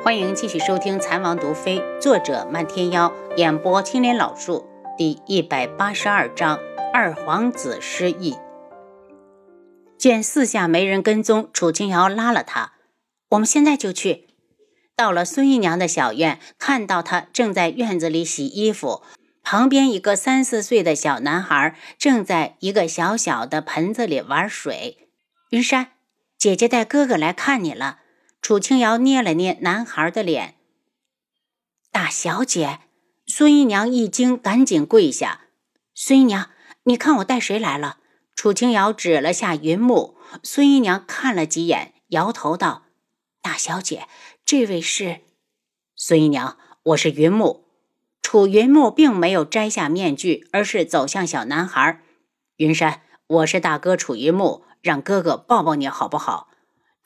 欢迎继续收听《残王毒妃》，作者漫天妖，演播青莲老树，第一百八十二章：二皇子失忆。见四下没人跟踪，楚清瑶拉了他：“我们现在就去。”到了孙姨娘的小院，看到她正在院子里洗衣服，旁边一个三四岁的小男孩正在一个小小的盆子里玩水。云山，姐姐带哥哥来看你了。楚清瑶捏了捏男孩的脸。大小姐，孙姨娘一惊，赶紧跪下。孙姨娘，你看我带谁来了？楚清瑶指了下云木。孙姨娘看了几眼，摇头道：“大小姐，这位是……孙姨娘，我是云木。”楚云木并没有摘下面具，而是走向小男孩。云山，我是大哥楚云木，让哥哥抱抱你好不好？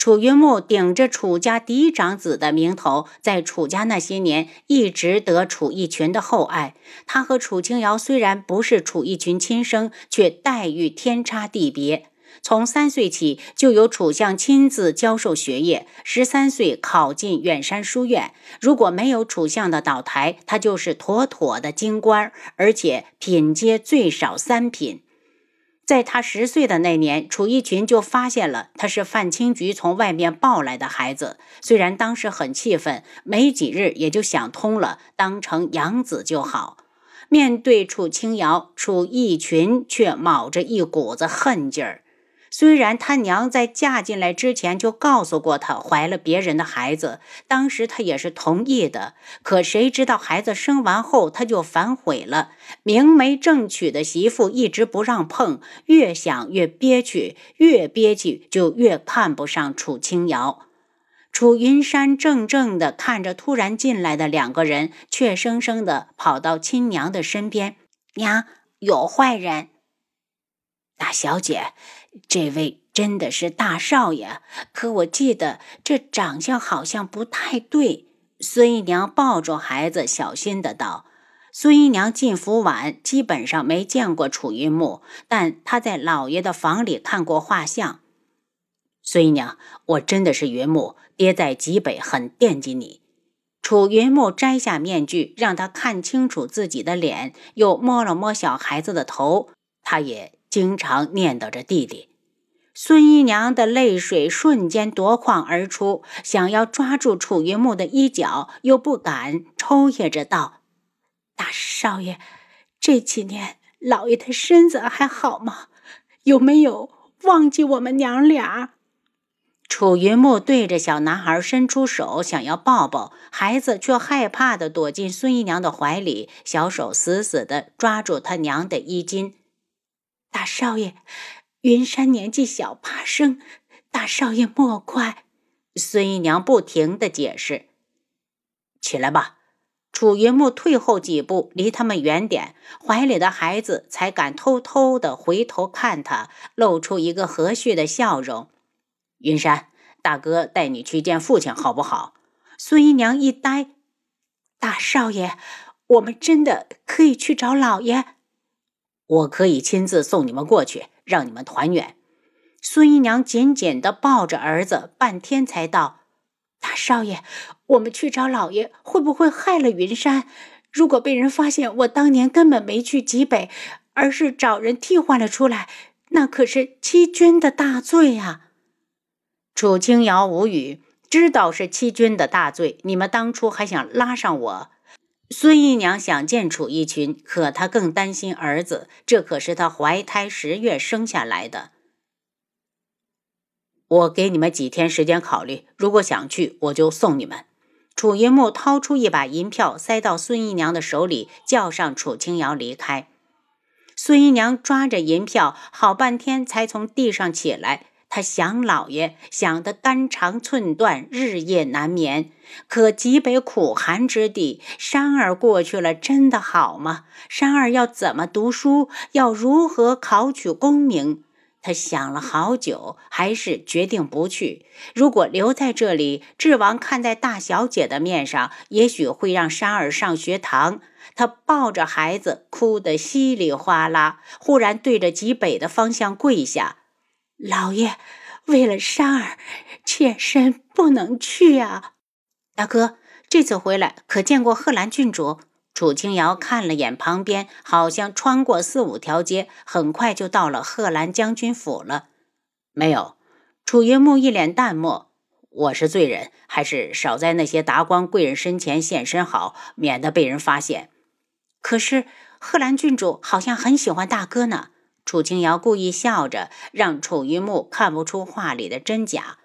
楚云木顶着楚家嫡长子的名头，在楚家那些年一直得楚逸群的厚爱。他和楚清瑶虽然不是楚逸群亲生，却待遇天差地别。从三岁起就由楚相亲自教授学业，十三岁考进远山书院。如果没有楚相的倒台，他就是妥妥的京官，而且品阶最少三品。在他十岁的那年，楚一群就发现了他是范青菊从外面抱来的孩子。虽然当时很气愤，没几日也就想通了，当成养子就好。面对楚清瑶，楚一群却卯着一股子恨劲儿。虽然他娘在嫁进来之前就告诉过他怀了别人的孩子，当时他也是同意的。可谁知道孩子生完后他就反悔了。明媒正娶的媳妇一直不让碰，越想越憋屈，越憋屈就越看不上楚清瑶。楚云山怔怔地看着突然进来的两个人，怯生生地跑到亲娘的身边：“娘，有坏人。”大小姐。这位真的是大少爷，可我记得这长相好像不太对。孙姨娘抱住孩子，小心的道：“孙姨娘进府晚，基本上没见过楚云木，但她在老爷的房里看过画像。”孙姨娘，我真的是云木，爹在极北很惦记你。楚云木摘下面具，让他看清楚自己的脸，又摸了摸小孩子的头，他也。经常念叨着弟弟，孙姨娘的泪水瞬间夺眶而出，想要抓住楚云木的衣角，又不敢，抽噎着道：“大少爷，这几年老爷的身子还好吗？有没有忘记我们娘俩？”楚云木对着小男孩伸出手，想要抱抱孩子，却害怕的躲进孙姨娘的怀里，小手死死的抓住他娘的衣襟。大少爷，云山年纪小，怕生，大少爷莫怪。孙姨娘不停的解释。起来吧。楚云木退后几步，离他们远点，怀里的孩子才敢偷偷的回头看他，露出一个和煦的笑容。云山，大哥带你去见父亲，好不好？孙姨娘一呆。大少爷，我们真的可以去找老爷？我可以亲自送你们过去，让你们团圆。孙姨娘紧紧地抱着儿子，半天才道：“大少爷，我们去找老爷，会不会害了云山？如果被人发现我当年根本没去极北，而是找人替换了出来，那可是欺君的大罪呀！”楚清瑶无语，知道是欺君的大罪，你们当初还想拉上我？孙姨娘想见楚一群，可她更担心儿子，这可是她怀胎十月生下来的。我给你们几天时间考虑，如果想去，我就送你们。楚云木掏出一把银票，塞到孙姨娘的手里，叫上楚清瑶离开。孙姨娘抓着银票，好半天才从地上起来。他想老爷，想得肝肠寸断，日夜难眠。可极北苦寒之地，山儿过去了，真的好吗？山儿要怎么读书？要如何考取功名？他想了好久，还是决定不去。如果留在这里，智王看在大小姐的面上，也许会让山儿上学堂。他抱着孩子，哭得稀里哗啦，忽然对着极北的方向跪下。老爷，为了山儿，妾身不能去啊！大哥，这次回来可见过贺兰郡主？楚清瑶看了眼旁边，好像穿过四五条街，很快就到了贺兰将军府了。没有。楚云木一脸淡漠。我是罪人，还是少在那些达官贵人身前现身好，免得被人发现。可是贺兰郡主好像很喜欢大哥呢。楚清瑶故意笑着，让楚云木看不出话里的真假。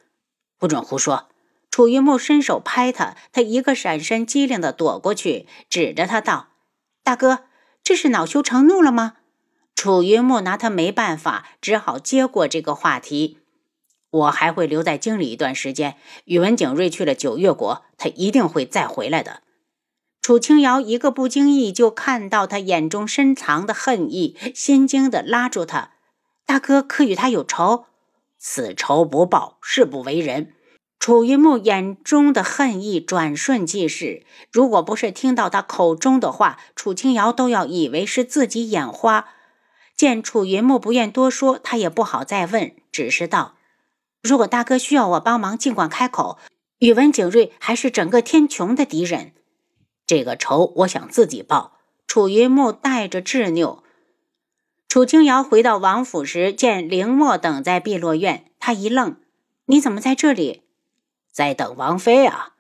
不准胡说！楚云木伸手拍他，他一个闪身，机灵的躲过去，指着他道：“大哥，这是恼羞成怒了吗？”楚云木拿他没办法，只好接过这个话题。我还会留在京里一段时间。宇文景睿去了九月国，他一定会再回来的。楚清瑶一个不经意就看到他眼中深藏的恨意，心惊的拉住他：“大哥可与他有仇？此仇不报，誓不为人。”楚云木眼中的恨意转瞬即逝。如果不是听到他口中的话，楚清瑶都要以为是自己眼花。见楚云木不愿多说，他也不好再问，只是道：“如果大哥需要我帮忙，尽管开口。宇文景睿还是整个天穹的敌人。”这个仇我想自己报。楚云木带着执拗。楚清瑶回到王府时，见凌墨等在碧落院，他一愣：“你怎么在这里？”“在等王妃啊。”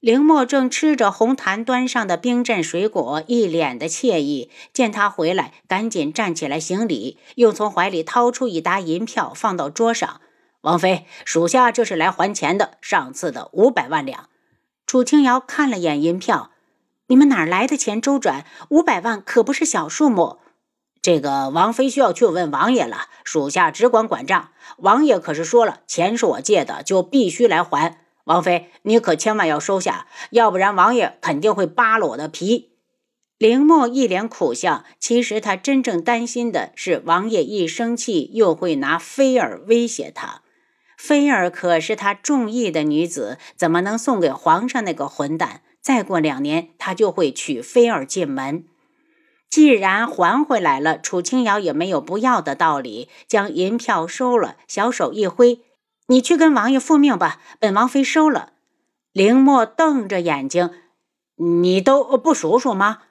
凌墨正吃着红檀端上的冰镇水果，一脸的惬意。见他回来，赶紧站起来行礼，又从怀里掏出一沓银票放到桌上：“王妃，属下这是来还钱的，上次的五百万两。”楚清瑶看了眼银票。你们哪来的钱周转？五百万可不是小数目。这个王妃需要去问王爷了，属下只管管账。王爷可是说了，钱是我借的，就必须来还。王妃，你可千万要收下，要不然王爷肯定会扒了我的皮。凌墨一脸苦笑，其实他真正担心的是，王爷一生气又会拿菲儿威胁他。菲儿可是他中意的女子，怎么能送给皇上那个混蛋？再过两年，他就会娶菲儿进门。既然还回来了，楚清瑶也没有不要的道理，将银票收了，小手一挥：“你去跟王爷复命吧，本王妃收了。”凌墨瞪着眼睛：“你都不数数吗？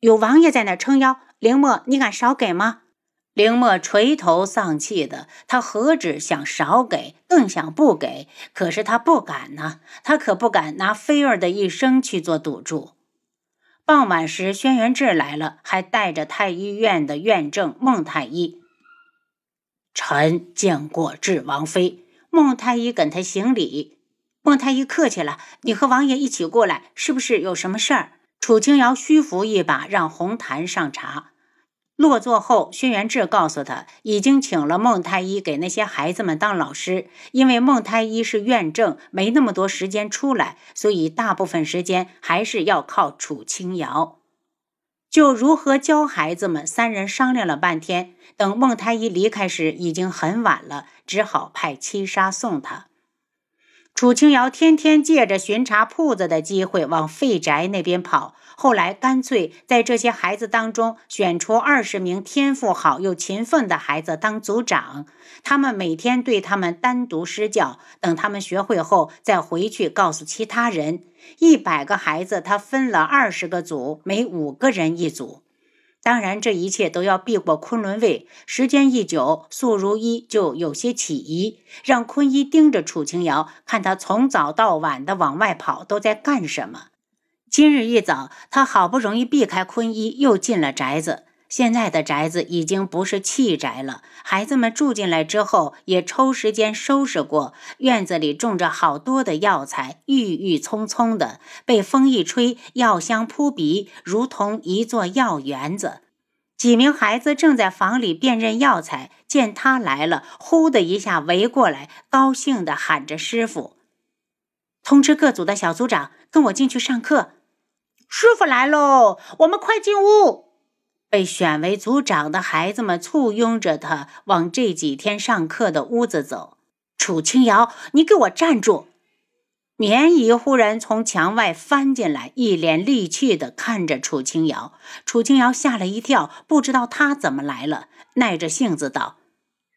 有王爷在那撑腰，凌墨，你敢少给吗？”凌墨垂头丧气的，他何止想少给，更想不给。可是他不敢呢，他可不敢拿菲儿的一生去做赌注。傍晚时，轩辕志来了，还带着太医院的院正孟太医。臣见过智王妃。孟太医跟他行礼。孟太医客气了，你和王爷一起过来，是不是有什么事儿？楚清瑶虚扶一把，让红檀上茶。落座后，轩辕志告诉他，已经请了孟太医给那些孩子们当老师。因为孟太医是院正，没那么多时间出来，所以大部分时间还是要靠楚清瑶。就如何教孩子们，三人商量了半天。等孟太医离开时，已经很晚了，只好派七杀送他。楚清瑶天天借着巡查铺子的机会往废宅那边跑。后来干脆在这些孩子当中选出二十名天赋好又勤奋的孩子当组长，他们每天对他们单独施教，等他们学会后再回去告诉其他人。一百个孩子，他分了二十个组，每五个人一组。当然，这一切都要避过昆仑卫。时间一久，素如一就有些起疑，让坤一盯着楚清瑶，看他从早到晚的往外跑，都在干什么。今日一早，他好不容易避开坤一，又进了宅子。现在的宅子已经不是弃宅了，孩子们住进来之后，也抽时间收拾过。院子里种着好多的药材，郁郁葱葱的，被风一吹，药香扑鼻，如同一座药园子。几名孩子正在房里辨认药材，见他来了，呼的一下围过来，高兴地喊着：“师傅！”通知各组的小组长跟我进去上课。师傅来喽，我们快进屋。被选为组长的孩子们簇拥着他往这几天上课的屋子走。楚清瑶，你给我站住！棉姨忽然从墙外翻进来，一脸戾气地看着楚清瑶。楚清瑶吓了一跳，不知道她怎么来了，耐着性子道：“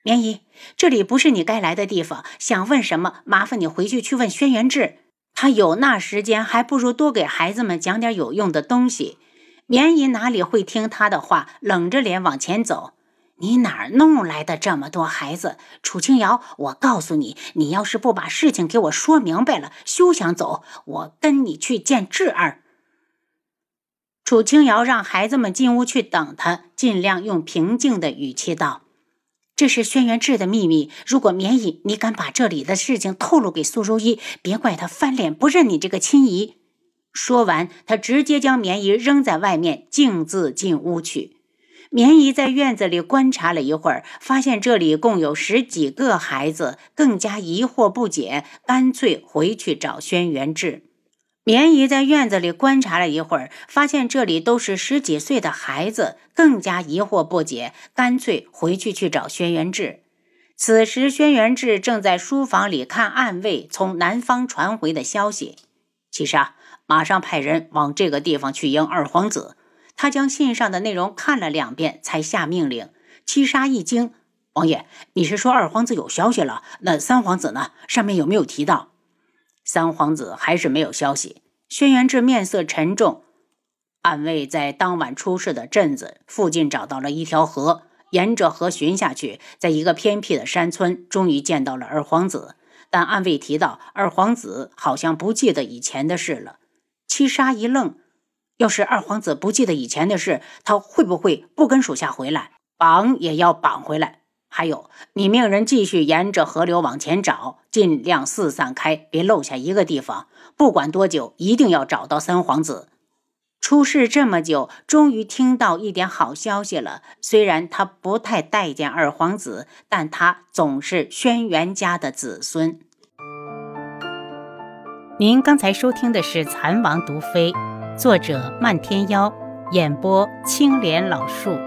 棉姨，这里不是你该来的地方，想问什么，麻烦你回去去问轩辕志。”他有那时间，还不如多给孩子们讲点有用的东西。棉姨哪里会听他的话，冷着脸往前走。你哪儿弄来的这么多孩子？楚清瑶，我告诉你，你要是不把事情给我说明白了，休想走。我跟你去见智儿。楚清瑶让孩子们进屋去等他，尽量用平静的语气道。这是轩辕志的秘密。如果绵姨你敢把这里的事情透露给苏如意，别怪他翻脸不认你这个亲姨。说完，他直接将绵姨扔在外面，径自进屋去。绵姨在院子里观察了一会儿，发现这里共有十几个孩子，更加疑惑不解，干脆回去找轩辕志。绵姨在院子里观察了一会儿，发现这里都是十几岁的孩子，更加疑惑不解，干脆回去去找轩辕志。此时，轩辕志正在书房里看暗卫从南方传回的消息。七杀，马上派人往这个地方去迎二皇子。他将信上的内容看了两遍，才下命令。七杀一惊：“王爷，你是说二皇子有消息了？那三皇子呢？上面有没有提到？”三皇子还是没有消息。轩辕志面色沉重。暗卫在当晚出事的镇子附近找到了一条河，沿着河寻下去，在一个偏僻的山村，终于见到了二皇子。但暗卫提到，二皇子好像不记得以前的事了。七杀一愣：要是二皇子不记得以前的事，他会不会不跟属下回来？绑也要绑回来。还有，你命人继续沿着河流往前找，尽量四散开，别漏下一个地方。不管多久，一定要找到三皇子。出事这么久，终于听到一点好消息了。虽然他不太待见二皇子，但他总是轩辕家的子孙。您刚才收听的是《蚕王毒妃》，作者漫天妖，演播青莲老树。